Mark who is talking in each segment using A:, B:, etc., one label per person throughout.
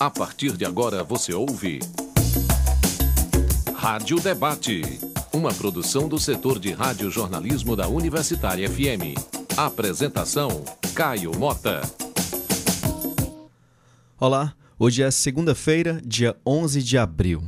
A: A partir de agora você ouve. Rádio Debate. Uma produção do setor de rádio-jornalismo da Universitária FM. Apresentação: Caio Mota.
B: Olá, hoje é segunda-feira, dia 11 de abril.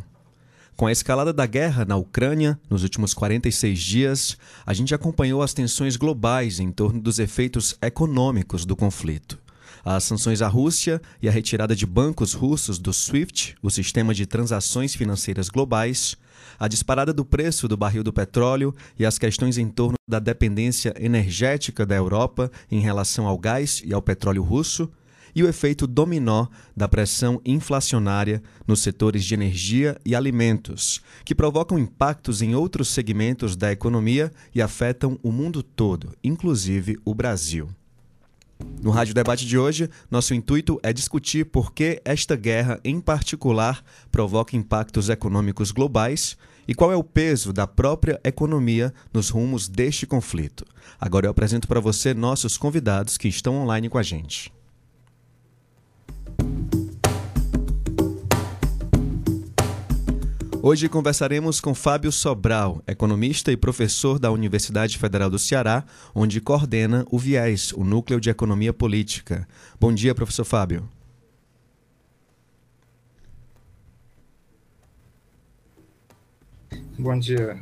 B: Com a escalada da guerra na Ucrânia nos últimos 46 dias, a gente acompanhou as tensões globais em torno dos efeitos econômicos do conflito. As sanções à Rússia e a retirada de bancos russos do SWIFT, o sistema de transações financeiras globais, a disparada do preço do barril do petróleo e as questões em torno da dependência energética da Europa em relação ao gás e ao petróleo russo, e o efeito dominó da pressão inflacionária nos setores de energia e alimentos, que provocam impactos em outros segmentos da economia e afetam o mundo todo, inclusive o Brasil. No Rádio Debate de hoje, nosso intuito é discutir por que esta guerra, em particular, provoca impactos econômicos globais e qual é o peso da própria economia nos rumos deste conflito. Agora eu apresento para você nossos convidados que estão online com a gente. Hoje conversaremos com Fábio Sobral, economista e professor da Universidade Federal do Ceará, onde coordena o VIES, o Núcleo de Economia Política. Bom dia, professor Fábio.
C: Bom dia.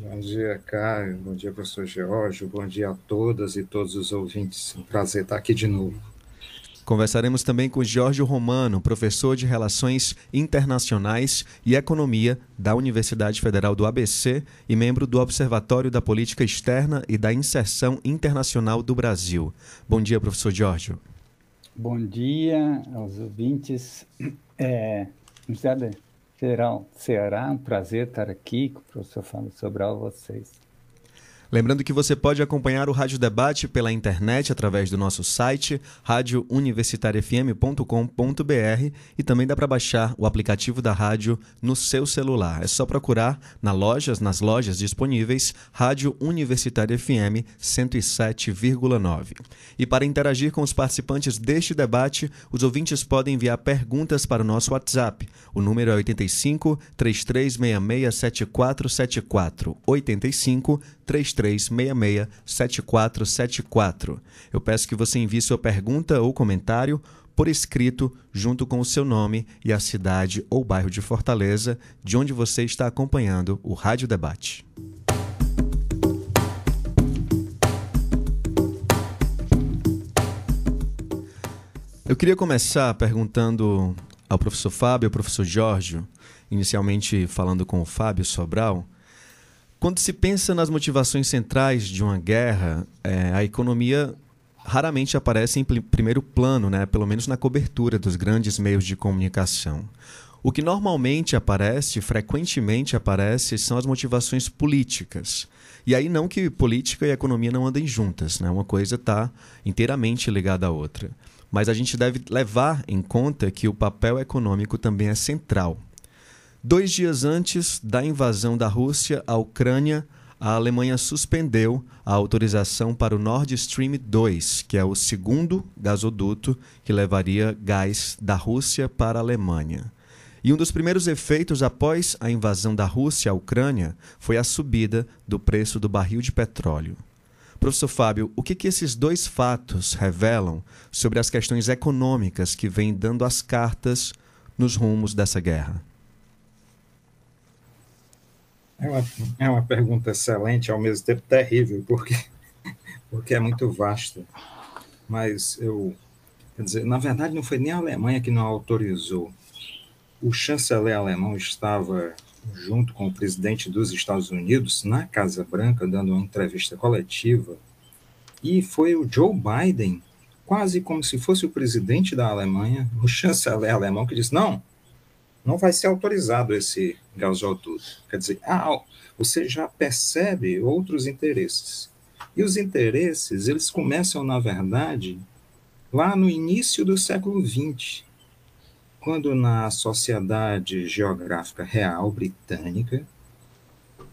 C: Bom dia, Caio. Bom dia, professor George. Bom dia a todas e todos os ouvintes. Um prazer estar aqui de novo.
B: Conversaremos também com Jorge Romano, professor de Relações Internacionais e Economia da Universidade Federal do ABC e membro do Observatório da Política Externa e da Inserção Internacional do Brasil. Bom dia, professor Jorge.
D: Bom dia aos ouvintes. É, Universidade Federal Ceará, um prazer estar aqui com o professor Fábio Sobral, vocês.
B: Lembrando que você pode acompanhar o Rádio Debate pela internet através do nosso site radiouniversitariafm.com.br e também dá para baixar o aplicativo da rádio no seu celular. É só procurar na lojas, nas lojas disponíveis Rádio Universitária FM 107,9. E para interagir com os participantes deste debate, os ouvintes podem enviar perguntas para o nosso WhatsApp. O número é 85 3366 7474 85 3366-7474. Eu peço que você envie sua pergunta ou comentário por escrito, junto com o seu nome e a cidade ou bairro de Fortaleza, de onde você está acompanhando o Rádio Debate. Eu queria começar perguntando ao professor Fábio e ao professor Jorge, inicialmente falando com o Fábio Sobral, quando se pensa nas motivações centrais de uma guerra, é, a economia raramente aparece em primeiro plano, né? pelo menos na cobertura dos grandes meios de comunicação. O que normalmente aparece, frequentemente aparece, são as motivações políticas. E aí não que política e economia não andem juntas, né? uma coisa está inteiramente ligada à outra. Mas a gente deve levar em conta que o papel econômico também é central Dois dias antes da invasão da Rússia à Ucrânia, a Alemanha suspendeu a autorização para o Nord Stream 2, que é o segundo gasoduto que levaria gás da Rússia para a Alemanha. E um dos primeiros efeitos após a invasão da Rússia à Ucrânia foi a subida do preço do barril de petróleo. Professor Fábio, o que, que esses dois fatos revelam sobre as questões econômicas que vêm dando as cartas nos rumos dessa guerra?
C: É uma, é uma pergunta excelente, ao mesmo tempo terrível, porque, porque é muito vasta. Mas eu, quer dizer, na verdade não foi nem a Alemanha que não autorizou. O chanceler alemão estava junto com o presidente dos Estados Unidos na Casa Branca, dando uma entrevista coletiva, e foi o Joe Biden, quase como se fosse o presidente da Alemanha, o chanceler alemão, que disse: não, não vai ser autorizado esse gasoduto. Quer dizer, ah, você já percebe outros interesses. E os interesses, eles começam, na verdade, lá no início do século XX, quando na Sociedade Geográfica Real Britânica,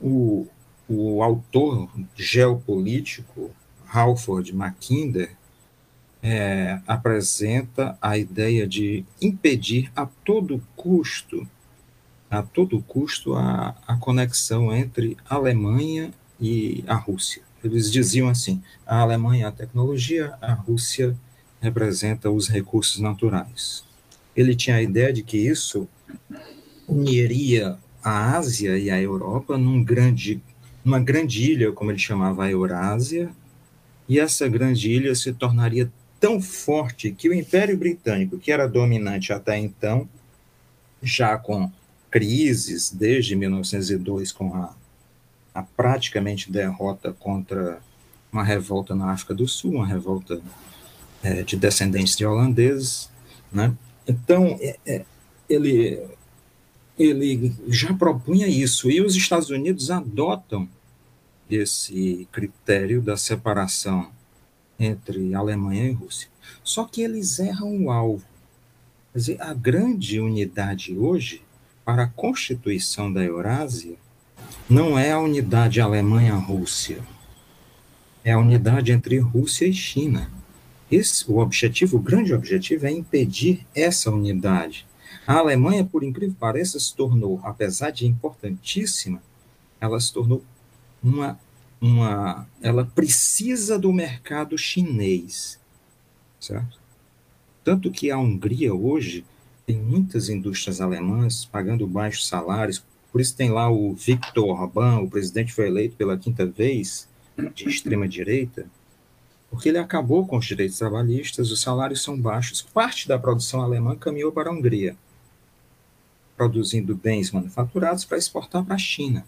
C: o, o autor geopolítico Halford Mackinder é, apresenta a ideia de impedir a todo custo, a todo custo, a, a conexão entre a Alemanha e a Rússia. Eles diziam assim: a Alemanha é a tecnologia, a Rússia representa os recursos naturais. Ele tinha a ideia de que isso uniria a Ásia e a Europa num grande, numa grande ilha, como ele chamava a Eurásia, e essa grande ilha se tornaria tão forte que o Império Britânico, que era dominante até então, já com crises desde 1902, com a, a praticamente derrota contra uma revolta na África do Sul, uma revolta é, de descendentes de holandeses, né? Então, é, é, ele, ele já propunha isso, e os Estados Unidos adotam esse critério da separação entre Alemanha e Rússia. Só que eles erram o alvo. Quer dizer, a grande unidade hoje para a constituição da Eurásia não é a unidade Alemanha-Rússia, é a unidade entre Rússia e China. Esse, o objetivo, o grande objetivo é impedir essa unidade. A Alemanha, por incrível que pareça, se tornou, apesar de importantíssima, ela se tornou uma uma, ela precisa do mercado chinês, certo? Tanto que a Hungria hoje tem muitas indústrias alemãs pagando baixos salários, por isso tem lá o Viktor Orbán, o presidente foi eleito pela quinta vez, de extrema direita, porque ele acabou com os direitos trabalhistas, os salários são baixos. Parte da produção alemã caminhou para a Hungria, produzindo bens manufaturados para exportar para a China.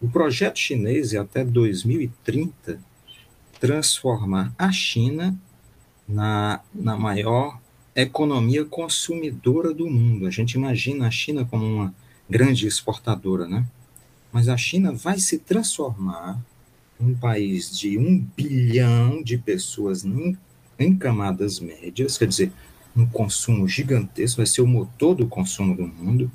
C: O projeto chinês é até 2030 transformar a China na, na maior economia consumidora do mundo. A gente imagina a China como uma grande exportadora, né? Mas a China vai se transformar um país de um bilhão de pessoas em, em camadas médias, quer dizer, um consumo gigantesco, vai ser o motor do consumo do mundo.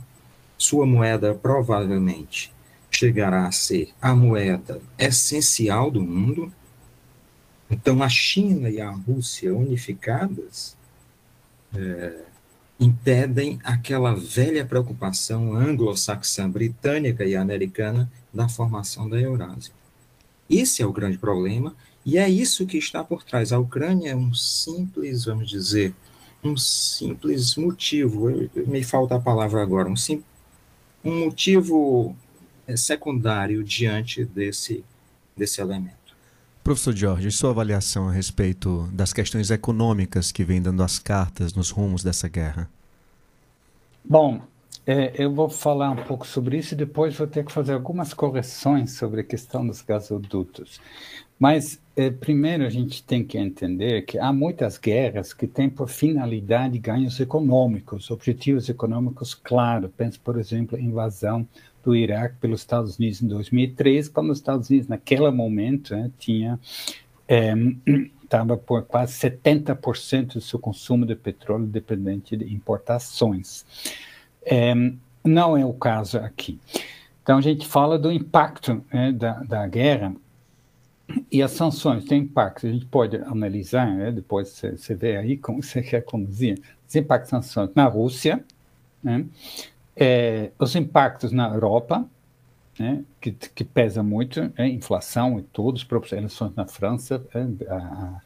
C: Sua moeda provavelmente chegará a ser a moeda essencial do mundo. Então, a China e a Rússia unificadas é, impedem aquela velha preocupação anglo-saxã, britânica e americana da formação da Eurásia. Esse é o grande problema, e é isso que está por trás. A Ucrânia é um simples, vamos dizer, um simples motivo, me falta a palavra agora, um, sim, um motivo secundário diante desse, desse elemento.
B: Professor Jorge, sua avaliação a respeito das questões econômicas que vêm dando as cartas nos rumos dessa guerra?
D: Bom, é, eu vou falar um pouco sobre isso e depois vou ter que fazer algumas correções sobre a questão dos gasodutos. Mas, é, primeiro, a gente tem que entender que há muitas guerras que têm por finalidade ganhos econômicos, objetivos econômicos claros. Pense, por exemplo, invasão do Iraque pelos Estados Unidos em 2003, quando os Estados Unidos, naquele momento, né, tinha estava é, por quase 70% do seu consumo de petróleo dependente de importações. É, não é o caso aqui. Então, a gente fala do impacto né, da, da guerra e as sanções têm impacto. A gente pode analisar, né, depois você vê aí como você quer conduzir, os impactos das sanções na Rússia, né, é, os impactos na Europa, né, que, que, pesa muito, é, inflação e todos, as próprias eleições na França, é, a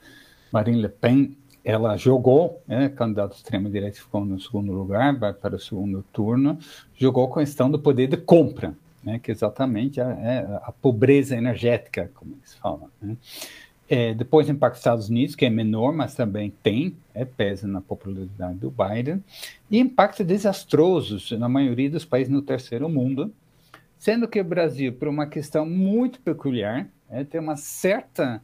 D: Marine Le Pen, ela jogou, é, candidato extrema-direita ficou no segundo lugar, vai para o segundo turno, jogou com a questão do poder de compra, né, que exatamente é, é a pobreza energética, como eles falam. Né. É, depois impacto dos Estados Unidos, que é menor, mas também tem, é, pesa na popularidade do Biden, e impactos desastrosos na maioria dos países no terceiro mundo, sendo que o Brasil, por uma questão muito peculiar, é, tem uma certa,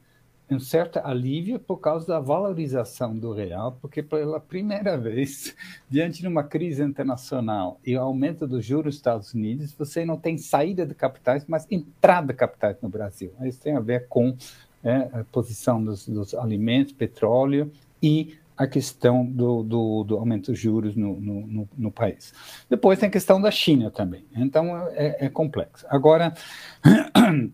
D: um certo alívio por causa da valorização do real, porque pela primeira vez, diante de uma crise internacional e o aumento dos juros dos Estados Unidos, você não tem saída de capitais, mas entrada de capitais no Brasil. Isso tem a ver com né, a posição dos, dos, alimentos, petróleo e a questão do, do, do aumento dos juros no, no, no, país. Depois tem a questão da China também. Então é, é complexo. Agora,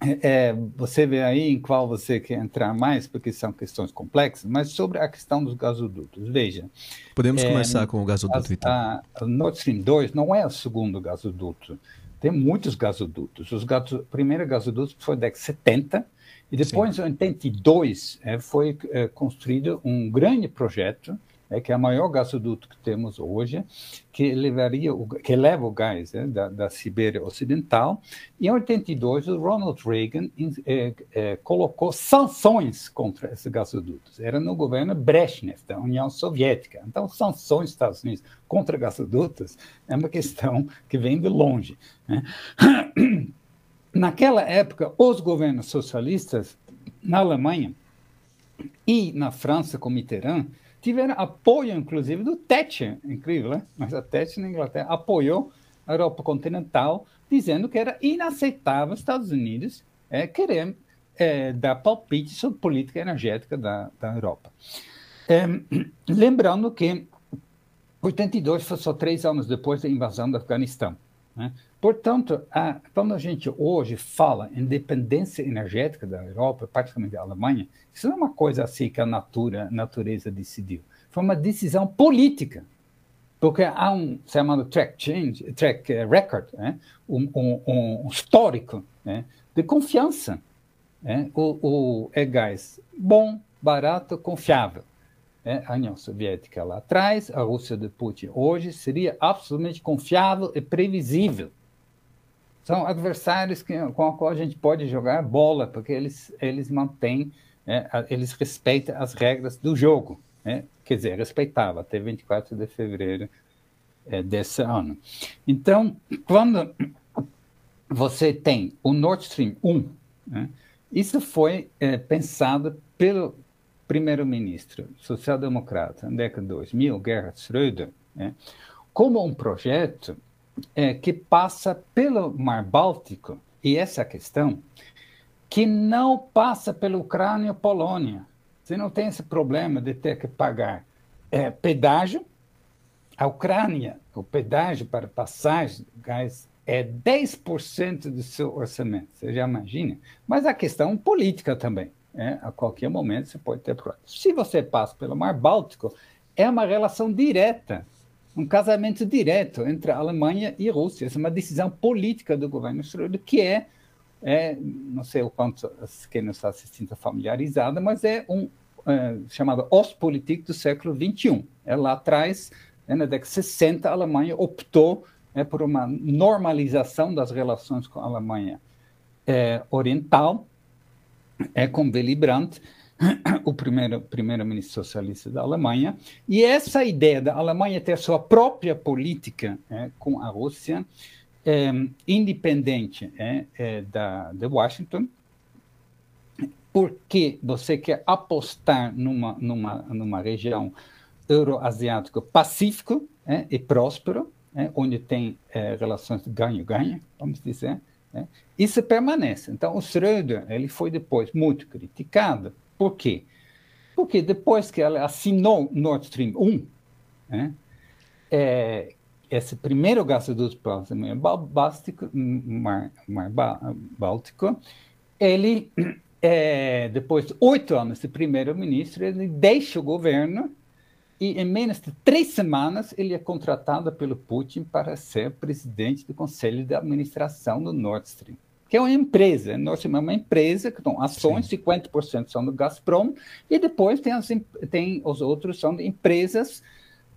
D: é, você vê aí em qual você quer entrar mais, porque são questões complexas, mas sobre a questão dos gasodutos. Veja.
B: Podemos é, começar com o gasoduto, a, então. A,
D: a Nord Stream 2 não é o segundo gasoduto. Tem muitos gasodutos. Os gaso, o primeiro gasoduto foi da década de 70, e depois, Sim. em 82, é, foi é, construído um grande projeto é que é o maior gasoduto que temos hoje, que levaria o, que leva o gás é, da, da Sibéria Ocidental. Em 82, o Ronald Reagan é, é, colocou sanções contra esses gasodutos. Era no governo Brezhnev, da União Soviética. Então, sanções dos Estados Unidos contra gasodutos é uma questão que vem de longe. Né? Naquela época, os governos socialistas, na Alemanha e na França, com Mitterrand, tiveram apoio, inclusive, do Thatcher, incrível, né? Mas a Thatcher na Inglaterra apoiou a Europa continental, dizendo que era inaceitável os Estados Unidos é, querer é, dar palpite sobre política energética da, da Europa. É, lembrando que 82 foi só três anos depois da invasão do Afeganistão. Né? Portanto, a, quando a gente hoje fala em dependência energética da Europa, particularmente da Alemanha, isso não é uma coisa assim que a natura, natureza decidiu. Foi uma decisão política. Porque há um chamado track change, track eh, record, né? um, um, um, histórico né? de confiança. Né? O, o, é gás bom, barato, confiável. Né? A União Soviética lá atrás, a Rússia de Putin hoje seria absolutamente confiável e previsível são adversários que, com os quais a gente pode jogar bola, porque eles, eles mantêm, né, eles respeitam as regras do jogo. Né? Quer dizer, respeitava até 24 de fevereiro é, desse ano. Então, quando você tem o Nord Stream 1, né, isso foi é, pensado pelo primeiro-ministro social-democrata, na década de 2000, Gerhard Schröder, né, como um projeto é, que passa pelo Mar Báltico, e essa é a questão, que não passa pela Ucrânia e Polônia. Você não tem esse problema de ter que pagar é, pedágio. A Ucrânia, o pedágio para passagem de gás é 10% do seu orçamento, você já imagina? Mas a questão política também. É, a qualquer momento você pode ter problema. Se você passa pelo Mar Báltico, é uma relação direta um casamento direto entre a Alemanha e a Rússia. Essa é uma decisão política do governo Schröder, que é, é não sei o quanto quem não está assistindo está familiarizada, mas é um é, chamado Ostpolitik do século XXI. É lá atrás, é, na década de 60, a Alemanha optou é, por uma normalização das relações com a Alemanha é, Oriental, é com Willy Brandt, o primeiro primeiro-ministro socialista da Alemanha, e essa ideia da Alemanha ter sua própria política é, com a Rússia, é, independente é, é, da, de Washington, porque você quer apostar numa, numa, numa região euroasiático pacífico é, e próspero, é, onde tem relações ganho-ganho, vamos dizer, isso permanece. Então, o Schröder ele foi depois muito criticado por quê? Porque depois que ela assinou Nord Stream 1, né, é, esse primeiro gasoduto para o Mar Báltico, Mar, Mar Báltico ele, é, depois de oito anos de primeiro-ministro, ele deixa o governo e em menos de três semanas ele é contratado pelo Putin para ser presidente do conselho de administração do Nord Stream que é uma empresa. Nós chamamos uma empresa que são ações, Sim. 50% são do Gazprom, e depois tem, as, tem os outros são de empresas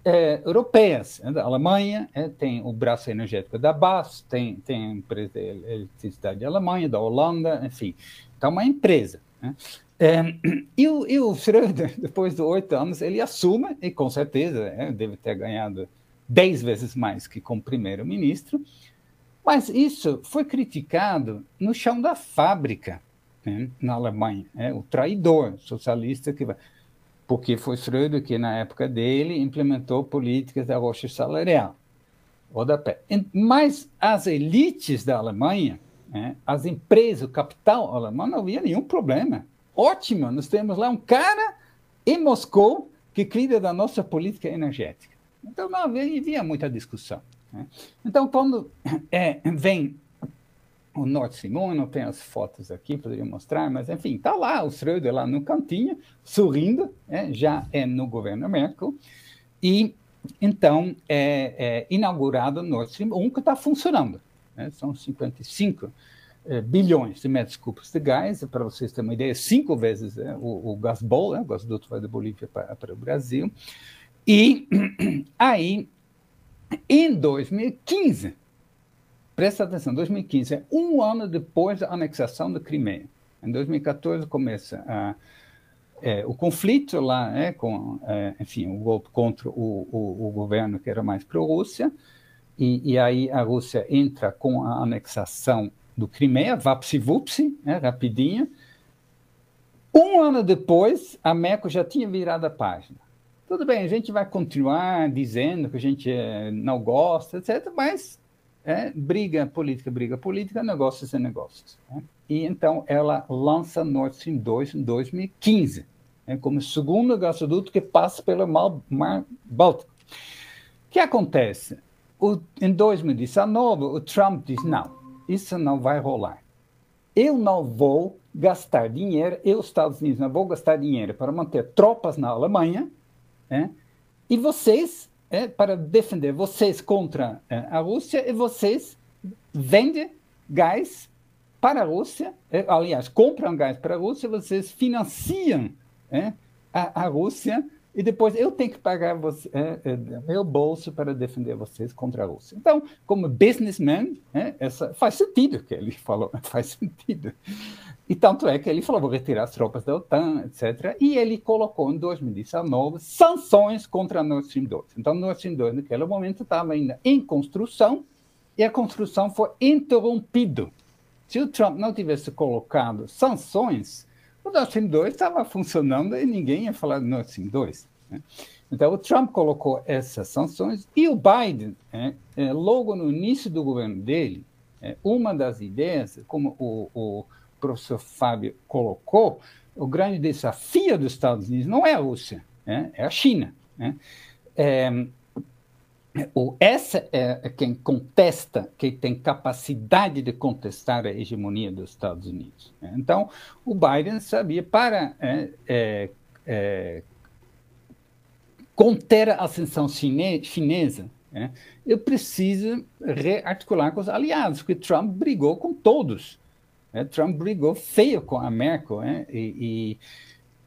D: é, europeias. Né, da Alemanha, é, tem o braço energético da BAS, tem, tem a empresa de eletricidade da Alemanha, da Holanda, enfim. Então, uma empresa. Né? É, e, o, e o Schröder, depois de oito anos, ele assume, e com certeza é, deve ter ganhado dez vezes mais que como primeiro-ministro, mas isso foi criticado no chão da fábrica, né, na Alemanha. Né, o traidor socialista que porque foi Schröder que, na época dele, implementou políticas da rocha salarial. Rodapé. Mas as elites da Alemanha, né, as empresas, o capital alemão, não havia nenhum problema. Ótimo, nós temos lá um cara em Moscou que cuida da nossa política energética. Então não havia, havia muita discussão. Né? Então, quando é, vem o Stream 1, não tem as fotos aqui, poderia mostrar, mas enfim, está lá o Schröder lá no cantinho, sorrindo, é, já é no governo Merkel, e então é, é inaugurado o Nord Stream 1, que está funcionando. Né? São 55 é, bilhões de metros cúbicos de gás, para vocês terem uma ideia, cinco vezes é, o, o Gasbol, né? o gasoduto vai da Bolívia para, para o Brasil. E aí, em 2015, presta atenção, 2015 é um ano depois da anexação da Crimeia. Em 2014 começa a, é, o conflito lá, é, com, é, enfim, o golpe contra o, o, o governo que era mais pró-Rússia, e, e, aí a Rússia entra com a anexação do Crimeia, vapsi-vupsi, é, rapidinho. Um ano depois, a Merkel já tinha virado a página. Tudo bem, a gente vai continuar dizendo que a gente é, não gosta, etc., mas é, briga política, briga política, negócios é negócios. Né? E então ela lança Nord Stream 2 em 2015, né, como segundo gasoduto que passa pelo Mar Báltico. O que acontece? O, em 2019, o Trump diz: não, isso não vai rolar. Eu não vou gastar dinheiro, eu, Estados Unidos, não vou gastar dinheiro para manter tropas na Alemanha, né? e vocês é, para defender vocês contra é, a Rússia e vocês vendem gás para a Rússia, é, aliás, compram gás para a Rússia, vocês financiam é, a, a, Rússia e depois eu tenho que pagar você, é, é, meu bolso para defender vocês contra a Rússia. Então, como businessman, essa, faz sentido que ele falou, faz sentido. E tanto é que ele falou, vou retirar as tropas da OTAN, etc. E ele colocou em 2019 sanções contra a Nord Stream 2. Então, Nord Stream 2, naquele momento, estava ainda em construção e a construção foi interrompida. Se o Trump não tivesse colocado sanções, o Nord Stream 2 estava funcionando e ninguém ia falar de Nord Stream 2. Né? Então, o Trump colocou essas sanções e o Biden, é, é, logo no início do governo dele, é, uma das ideias, como o, o professor Fábio colocou, o grande desafio dos Estados Unidos não é a Rússia, né? é a China. Né? É, o, essa é quem contesta, quem tem capacidade de contestar a hegemonia dos Estados Unidos. Né? Então, o Biden sabia para é, é, é conter a ascensão chine, chinesa, né? eu preciso rearticular com os aliados, porque Trump brigou com todos. É, Trump brigou feio com a Merkel, e, e,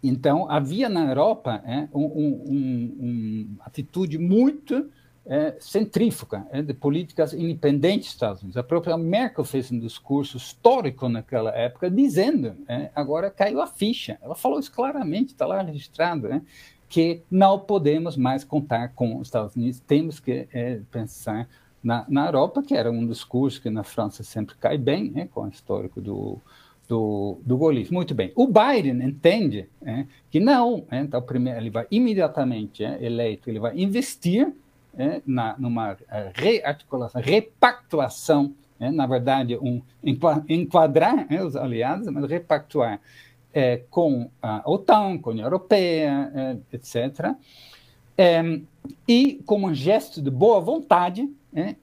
D: então havia na Europa uma um, um, um atitude muito é, centrífuga é, de políticas independentes dos Estados Unidos. A própria Merkel fez um discurso histórico naquela época, dizendo, é, agora caiu a ficha. Ela falou isso claramente, está lá registrado, que não podemos mais contar com os Estados Unidos, temos que pensar na, na Europa, que era um dos cursos que na França sempre cai bem, né, com o histórico do, do, do golismo. Muito bem. O Biden entende é, que não, é, então primeiro ele vai imediatamente é, eleito, ele vai investir é, na, numa é, rearticulação, repactuação, é, na verdade, um, enquadrar é, os aliados, mas repactuar com a OTAN, com a União Europeia, etc. e, como um gesto de boa vontade,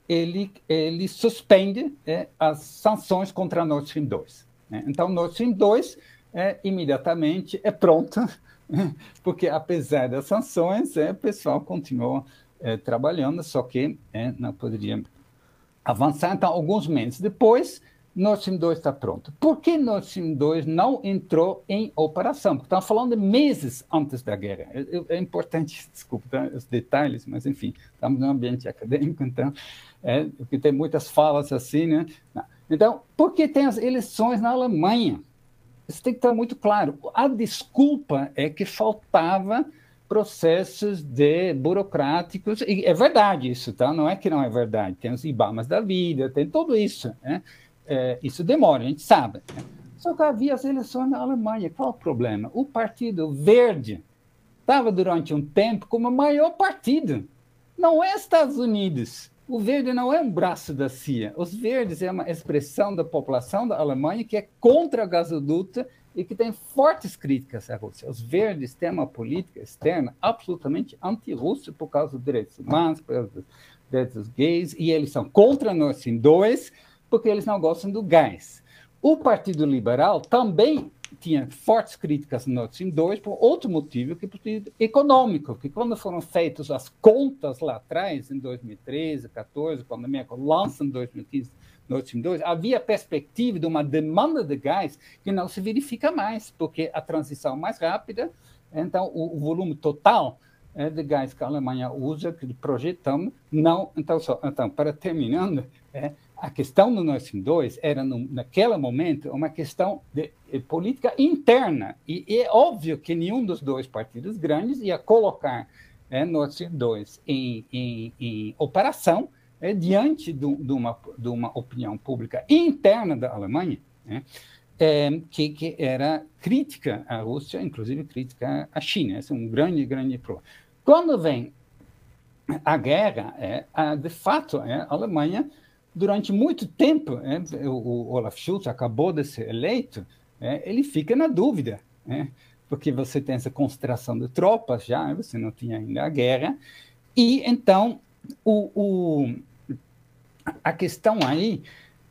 D: ele, ele suspende as sanções contra a Nord Stream 2. Né? Então, Nord Stream 2 é, imediatamente é pronta, porque apesar das sanções, é, o pessoal continuou é, trabalhando, só que é, não poderia avançar. Então, alguns meses depois, Nord Stream 2 está pronto. Por que Nord Stream 2 não entrou em operação? Porque estamos falando de meses antes da guerra. É, é importante, desculpa tá, os detalhes, mas enfim, estamos no ambiente acadêmico, então, é, tem muitas falas assim, né? Então, por que tem as eleições na Alemanha? Isso tem que estar muito claro. A desculpa é que faltava processos de burocráticos, e é verdade isso, tá? Não é que não é verdade. Tem os IBAMAs da vida, tem tudo isso, né? é, isso demora, a gente sabe. Né? Só que havia as eleições na Alemanha. Qual o problema? O Partido Verde estava durante um tempo como o maior partido. Não é Estados Unidos. O verde não é um braço da CIA. Os verdes é uma expressão da população da Alemanha que é contra a gasoduto e que tem fortes críticas à Rússia. Os verdes têm uma política externa absolutamente anti-russa por causa dos direitos humanos, por causa dos direitos gays, e eles são contra Nord Stream 2, porque eles não gostam do gás. O Partido Liberal também tinha fortes críticas no Nord Stream 2 por outro motivo, que é econômico, porque quando foram feitas as contas lá atrás, em 2013, 2014, quando a minha lança em 2015 Nord Stream 2, havia perspectiva de uma demanda de gás que não se verifica mais, porque a transição é mais rápida, então o, o volume total é, de gás que a Alemanha usa, que projetamos, não. Então, só, então para terminando, é, a questão do Nord Stream 2 era, no, naquele momento, uma questão de, de política interna. E, e, é óbvio que nenhum dos dois partidos grandes ia colocar é, Nord Stream 2 em, em, em operação é, diante de, de, uma, de uma opinião pública interna da Alemanha, né, é, que, que, era crítica à Rússia, inclusive crítica à China. Esse é um grande, grande problema. Quando vem a guerra, é, a, de fato, é, a Alemanha durante muito tempo, né, o, Olaf Scholz acabou de ser eleito, né, ele fica na dúvida, né, porque você tem essa concentração de tropas já, você não tinha ainda a guerra, e então o, o a questão aí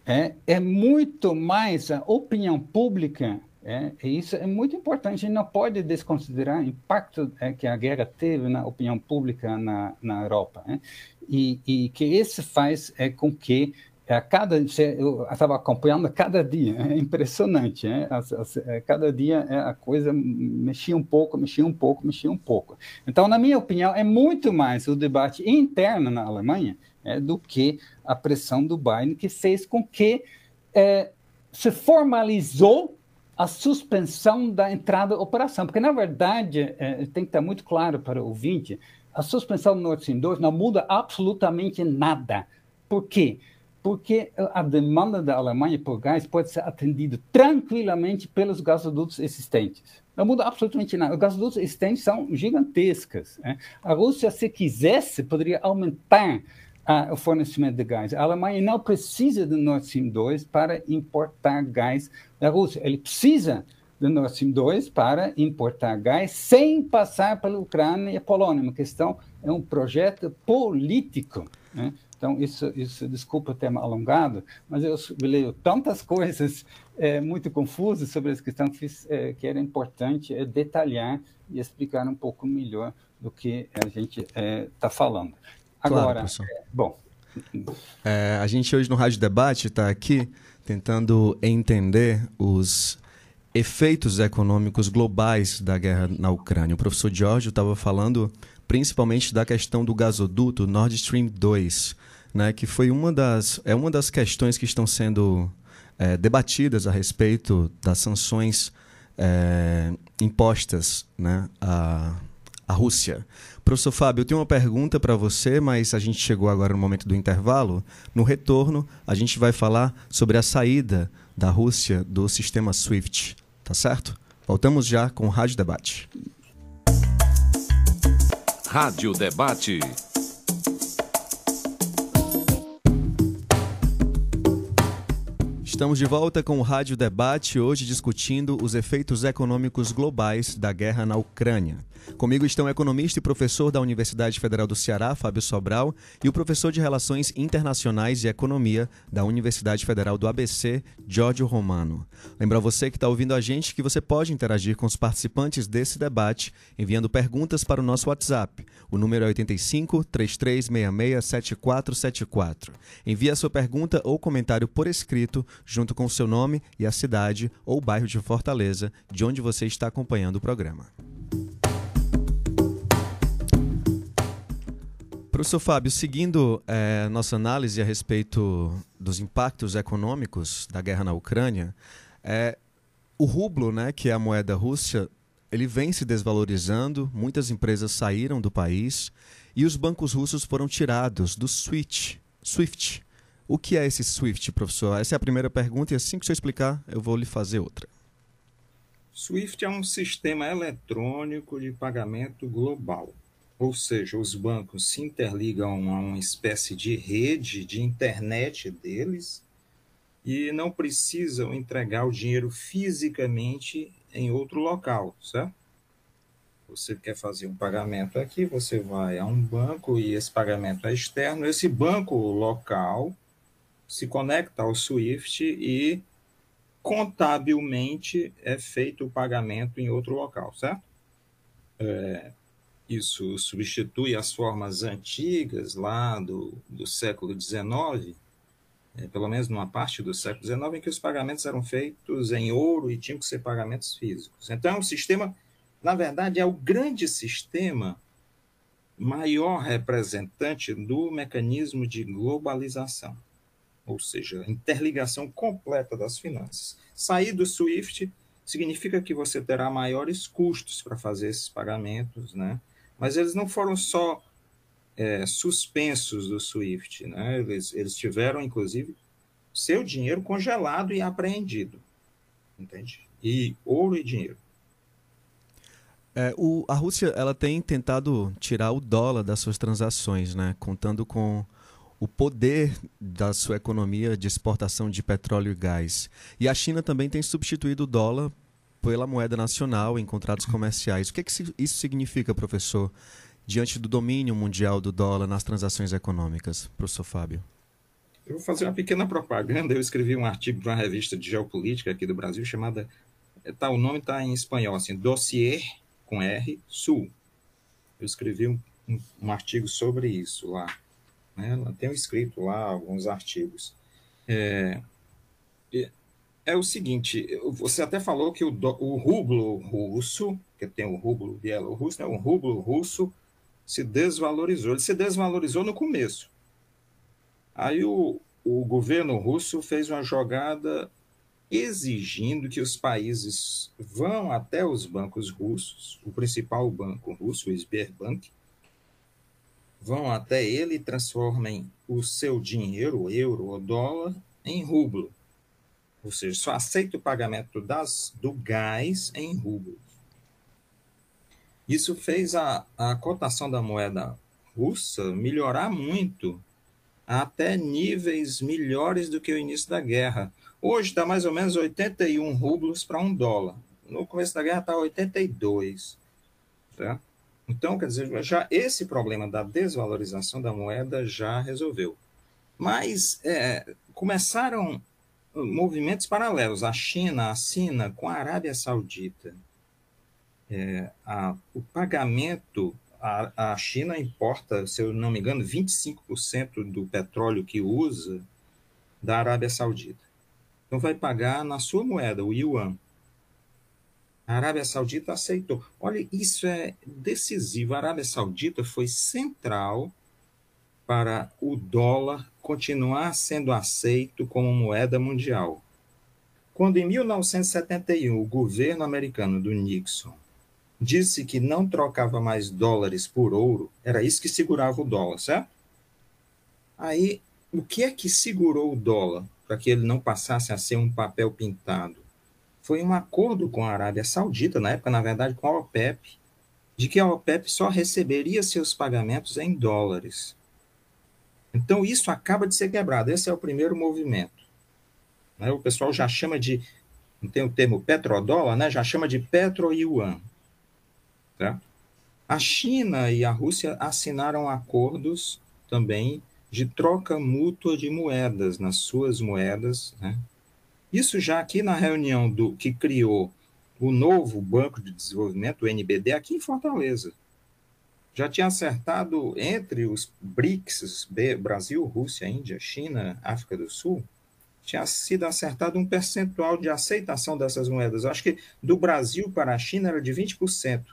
D: é, é muito mais a opinião pública é, e isso é muito importante. A gente não pode desconsiderar o impacto é, que a guerra teve na opinião pública na, na Europa. Né? E, e, que isso faz é, com que a é, cada eu estava acompanhando cada dia, é impressionante, né? As, as, é, cada dia é, a coisa mexia um pouco, mexia um pouco, mexia um pouco. Então, na minha opinião, é muito mais o debate interno na Alemanha é, do que a pressão do Biden, que fez com que é, se formalizou a suspensão da entrada da operação, porque, na verdade, é, tem que estar muito claro para o ouvinte, a suspensão do Nord Stream 2 não muda absolutamente nada. Por quê? Porque a demanda da Alemanha por gás pode ser atendida tranquilamente pelos gasodutos existentes. Não muda absolutamente nada. Os gasodutos existentes são gigantescas. Né? A Rússia, se quisesse, poderia aumentar o fornecimento de gás. A Alemanha não precisa do Nord Stream 2 para importar gás da Rússia. Ele precisa do Nord Stream 2 para importar gás sem passar pela Ucrânia e a Polônia. Uma questão, é um projeto político. Né? Então, isso, isso, desculpa o tema alongado, mas eu leio tantas coisas é, muito confusas sobre essa questão que, fiz, é, que era importante é, detalhar e explicar um pouco melhor do que a gente está é, falando. Agora, claro, é, bom.
B: É, a gente hoje no Rádio Debate está aqui tentando entender os efeitos econômicos globais da guerra na Ucrânia. O professor Giorgio estava falando principalmente da questão do gasoduto Nord Stream 2, né, que foi uma das, é uma das questões que estão sendo é, debatidas a respeito das sanções é, impostas né, à, à Rússia. Professor Fábio, eu tenho uma pergunta para você, mas a gente chegou agora no momento do intervalo. No retorno, a gente vai falar sobre a saída da Rússia do sistema SWIFT, tá certo? Voltamos já com o Rádio Debate.
A: Rádio Debate.
B: Estamos de volta com o Rádio Debate, hoje discutindo os efeitos econômicos globais da guerra na Ucrânia. Comigo estão economista e professor da Universidade Federal do Ceará, Fábio Sobral, e o professor de Relações Internacionais e Economia da Universidade Federal do ABC, Giorgio Romano. Lembra você que está ouvindo a gente que você pode interagir com os participantes desse debate enviando perguntas para o nosso WhatsApp. O número é 85 3366 7474. Envie a sua pergunta ou comentário por escrito, junto com o seu nome e a cidade ou bairro de Fortaleza, de onde você está acompanhando o programa. Professor Fábio, seguindo é, nossa análise a respeito dos impactos econômicos da guerra na Ucrânia, é, o rublo, né, que é a moeda russa, ele vem se desvalorizando, muitas empresas saíram do país e os bancos russos foram tirados do SWIFT. SWIFT. O que é esse SWIFT, professor? Essa é a primeira pergunta e assim que você explicar, eu vou lhe fazer outra.
C: SWIFT é um sistema eletrônico de pagamento global ou seja, os bancos se interligam a uma espécie de rede de internet deles e não precisam entregar o dinheiro fisicamente em outro local, certo? Você quer fazer um pagamento aqui, você vai a um banco e esse pagamento é externo. Esse banco local se conecta ao SWIFT e contabilmente é feito o pagamento em outro local, certo? É, isso substitui as formas antigas lá do, do século XIX, é, pelo menos numa parte do século XIX, em que os pagamentos eram feitos em ouro e tinham que ser pagamentos físicos. Então, o sistema, na verdade, é o grande sistema maior representante do mecanismo de globalização, ou seja, interligação completa das finanças. Sair do SWIFT significa que você terá maiores custos para fazer esses pagamentos, né? Mas eles não foram só é, suspensos do SWIFT, né? Eles, eles tiveram, inclusive, seu dinheiro congelado e apreendido, entende? E ouro e dinheiro.
B: É, o, a Rússia ela tem tentado tirar o dólar das suas transações, né? Contando com o poder da sua economia de exportação de petróleo e gás. E a China também tem substituído o dólar pela moeda nacional em contratos comerciais. O que, é que isso significa, professor, diante do domínio mundial do dólar nas transações econômicas? Professor Fábio.
C: Eu vou fazer uma pequena propaganda. Eu escrevi um artigo para uma revista de geopolítica aqui do Brasil chamada. Tá, o nome está em espanhol, assim, Dossier com R, Sul. Eu escrevi um, um, um artigo sobre isso lá. Né? Tenho escrito lá alguns artigos. É, é o seguinte, você até falou que o, o rublo russo, que tem o rublo bielorrusso, né? o rublo russo se desvalorizou. Ele se desvalorizou no começo. Aí o, o governo russo fez uma jogada exigindo que os países vão até os bancos russos, o principal banco russo, o Sberbank, vão até ele e transformem o seu dinheiro, euro ou dólar, em rublo. Ou seja, só aceita o pagamento das, do gás em rublos. Isso fez a, a cotação da moeda russa melhorar muito, até níveis melhores do que o início da guerra. Hoje está mais ou menos 81 rublos para um dólar. No começo da guerra está 82. Tá? Então, quer dizer, já esse problema da desvalorização da moeda já resolveu. Mas é, começaram movimentos paralelos. A China assina com a Arábia Saudita. É, a, o pagamento, a, a China importa, se eu não me engano, 25% do petróleo que usa da Arábia Saudita. Então vai pagar na sua moeda, o yuan. A Arábia Saudita aceitou. Olha, isso é decisivo. A Arábia Saudita foi central para o dólar continuar sendo aceito como moeda mundial. Quando em 1971 o governo americano do Nixon disse que não trocava mais dólares por ouro, era isso que segurava o dólar, certo? Aí, o que é que segurou o dólar? para que ele não passasse a ser um papel pintado. Foi um acordo com a Arábia Saudita, na época, na verdade, com a OPEP, de que a OPEP só receberia seus pagamentos em dólares. Então, isso acaba de ser quebrado. Esse é o primeiro movimento. Né? O pessoal já chama de, não tem o termo petrodólar, né? já chama de petro-yuan. Tá? A China e a Rússia assinaram acordos também de troca mútua de moedas nas suas moedas. Né? Isso já aqui na reunião do que criou o novo Banco de Desenvolvimento, o NBD, aqui em Fortaleza. Já tinha acertado entre os BRICS, Brasil, Rússia, Índia, China, África do Sul, tinha sido acertado um percentual de aceitação dessas moedas. Acho que do Brasil para a China era de 20%.